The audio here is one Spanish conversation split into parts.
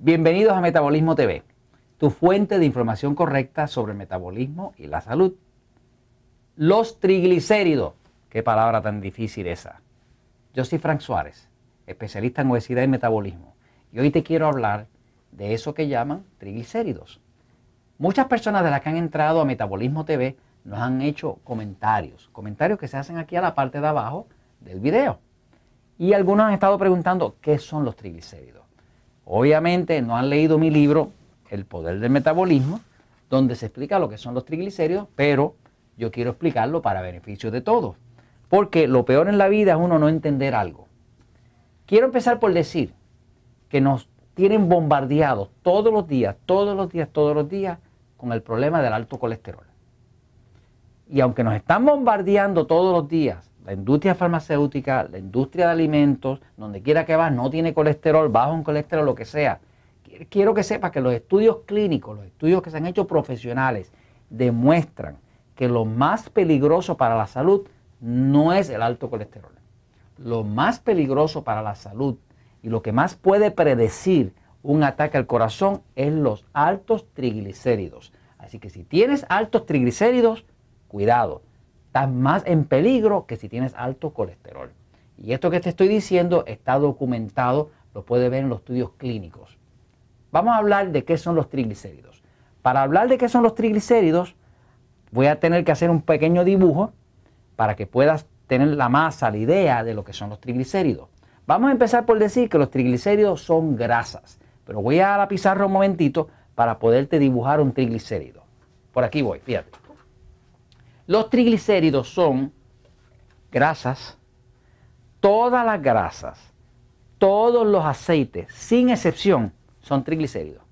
Bienvenidos a Metabolismo TV, tu fuente de información correcta sobre el metabolismo y la salud. Los triglicéridos, qué palabra tan difícil esa. Yo soy Frank Suárez, especialista en obesidad y metabolismo, y hoy te quiero hablar de eso que llaman triglicéridos. Muchas personas de las que han entrado a Metabolismo TV nos han hecho comentarios, comentarios que se hacen aquí a la parte de abajo del video. Y algunos han estado preguntando qué son los triglicéridos. Obviamente no han leído mi libro, El poder del metabolismo, donde se explica lo que son los triglicéridos, pero yo quiero explicarlo para beneficio de todos. Porque lo peor en la vida es uno no entender algo. Quiero empezar por decir que nos tienen bombardeados todos los días, todos los días, todos los días con el problema del alto colesterol. Y aunque nos están bombardeando todos los días la industria farmacéutica, la industria de alimentos, donde quiera que vas, no tiene colesterol, bajo en colesterol, lo que sea. Quiero que sepas que los estudios clínicos, los estudios que se han hecho profesionales, demuestran que lo más peligroso para la salud no es el alto colesterol. Lo más peligroso para la salud y lo que más puede predecir un ataque al corazón es los altos triglicéridos. Así que si tienes altos triglicéridos, cuidado más en peligro que si tienes alto colesterol. Y esto que te estoy diciendo está documentado, lo puedes ver en los estudios clínicos. Vamos a hablar de qué son los triglicéridos. Para hablar de qué son los triglicéridos, voy a tener que hacer un pequeño dibujo para que puedas tener la masa, la idea de lo que son los triglicéridos. Vamos a empezar por decir que los triglicéridos son grasas, pero voy a la pizarra un momentito para poderte dibujar un triglicérido. Por aquí voy, fíjate. Los triglicéridos son grasas, todas las grasas, todos los aceites, sin excepción, son triglicéridos.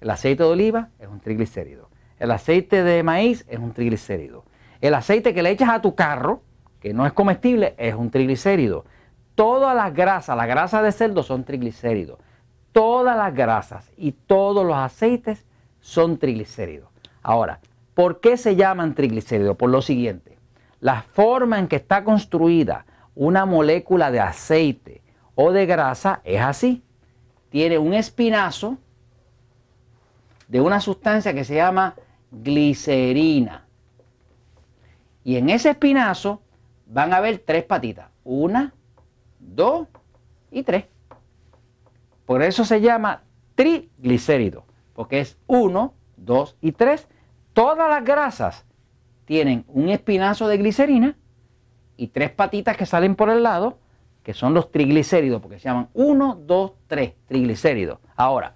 El aceite de oliva es un triglicérido. El aceite de maíz es un triglicérido. El aceite que le echas a tu carro, que no es comestible, es un triglicérido. Todas las grasas, las grasas de cerdo son triglicéridos. Todas las grasas y todos los aceites son triglicéridos. Ahora, ¿Por qué se llaman triglicéridos? Por lo siguiente, la forma en que está construida una molécula de aceite o de grasa es así. Tiene un espinazo de una sustancia que se llama glicerina. Y en ese espinazo van a haber tres patitas. Una, dos y tres. Por eso se llama triglicérido, porque es uno, dos y tres todas las grasas tienen un espinazo de glicerina y tres patitas que salen por el lado, que son los triglicéridos, porque se llaman 1, 2, 3 triglicéridos. Ahora,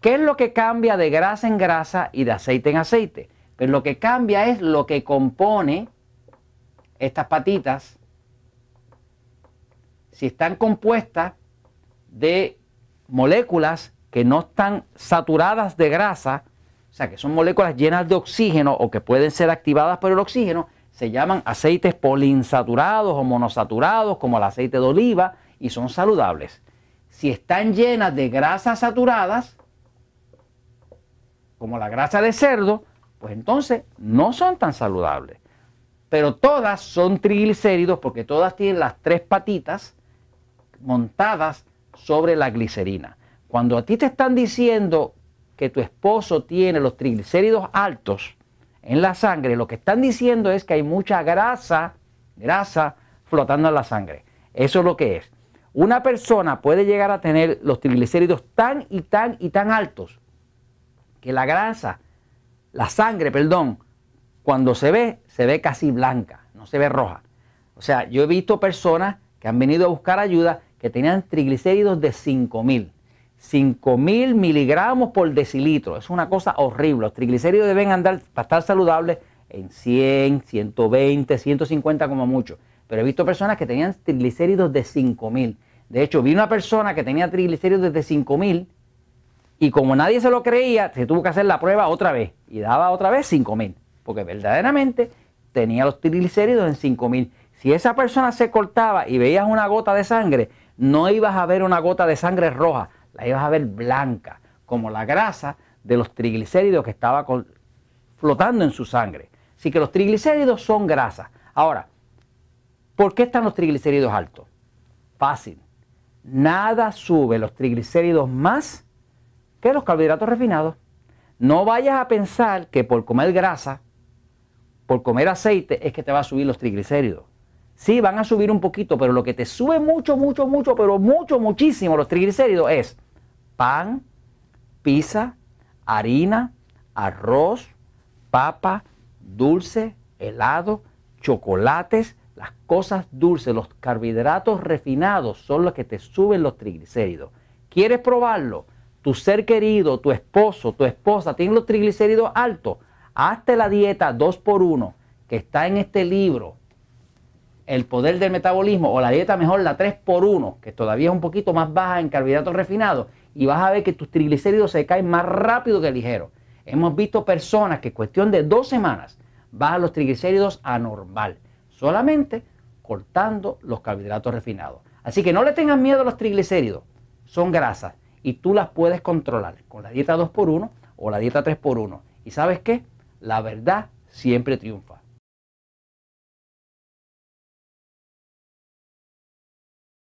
¿qué es lo que cambia de grasa en grasa y de aceite en aceite? Pues lo que cambia es lo que compone estas patitas, si están compuestas de moléculas que no están saturadas de grasa, o sea, que son moléculas llenas de oxígeno o que pueden ser activadas por el oxígeno, se llaman aceites poliinsaturados o monosaturados, como el aceite de oliva, y son saludables. Si están llenas de grasas saturadas, como la grasa de cerdo, pues entonces no son tan saludables. Pero todas son triglicéridos porque todas tienen las tres patitas montadas sobre la glicerina. Cuando a ti te están diciendo que tu esposo tiene los triglicéridos altos en la sangre, lo que están diciendo es que hay mucha grasa, grasa flotando en la sangre. Eso es lo que es. Una persona puede llegar a tener los triglicéridos tan y tan y tan altos que la grasa, la sangre, perdón, cuando se ve, se ve casi blanca, no se ve roja. O sea, yo he visto personas que han venido a buscar ayuda que tenían triglicéridos de 5000. 5000 miligramos por decilitro. Es una cosa horrible. Los triglicéridos deben andar, para estar saludables, en 100, 120, 150 como mucho. Pero he visto personas que tenían triglicéridos de 5000. De hecho, vi una persona que tenía triglicéridos de 5000 y como nadie se lo creía, se tuvo que hacer la prueba otra vez y daba otra vez 5000. Porque verdaderamente tenía los triglicéridos en 5000. Si esa persona se cortaba y veías una gota de sangre, no ibas a ver una gota de sangre roja la ibas a ver blanca, como la grasa de los triglicéridos que estaba flotando en su sangre. Así que los triglicéridos son grasas. Ahora, ¿por qué están los triglicéridos altos? Fácil. Nada sube los triglicéridos más que los carbohidratos refinados. No vayas a pensar que por comer grasa, por comer aceite, es que te va a subir los triglicéridos. Sí, van a subir un poquito, pero lo que te sube mucho, mucho, mucho, pero mucho, muchísimo los triglicéridos es pan, pizza, harina, arroz, papa, dulce, helado, chocolates, las cosas dulces, los carbohidratos refinados son los que te suben los triglicéridos. ¿Quieres probarlo? Tu ser querido, tu esposo, tu esposa tienen los triglicéridos altos. Hazte la dieta 2x1 que está en este libro, El poder del metabolismo, o la dieta mejor, la 3x1, que todavía es un poquito más baja en carbohidratos refinados, y vas a ver que tus triglicéridos se caen más rápido que ligero. Hemos visto personas que en cuestión de dos semanas bajan los triglicéridos a normal, solamente cortando los carbohidratos refinados. Así que no le tengan miedo a los triglicéridos, son grasas y tú las puedes controlar con la dieta 2x1 o la dieta 3x1. ¿Y sabes qué? La verdad siempre triunfa.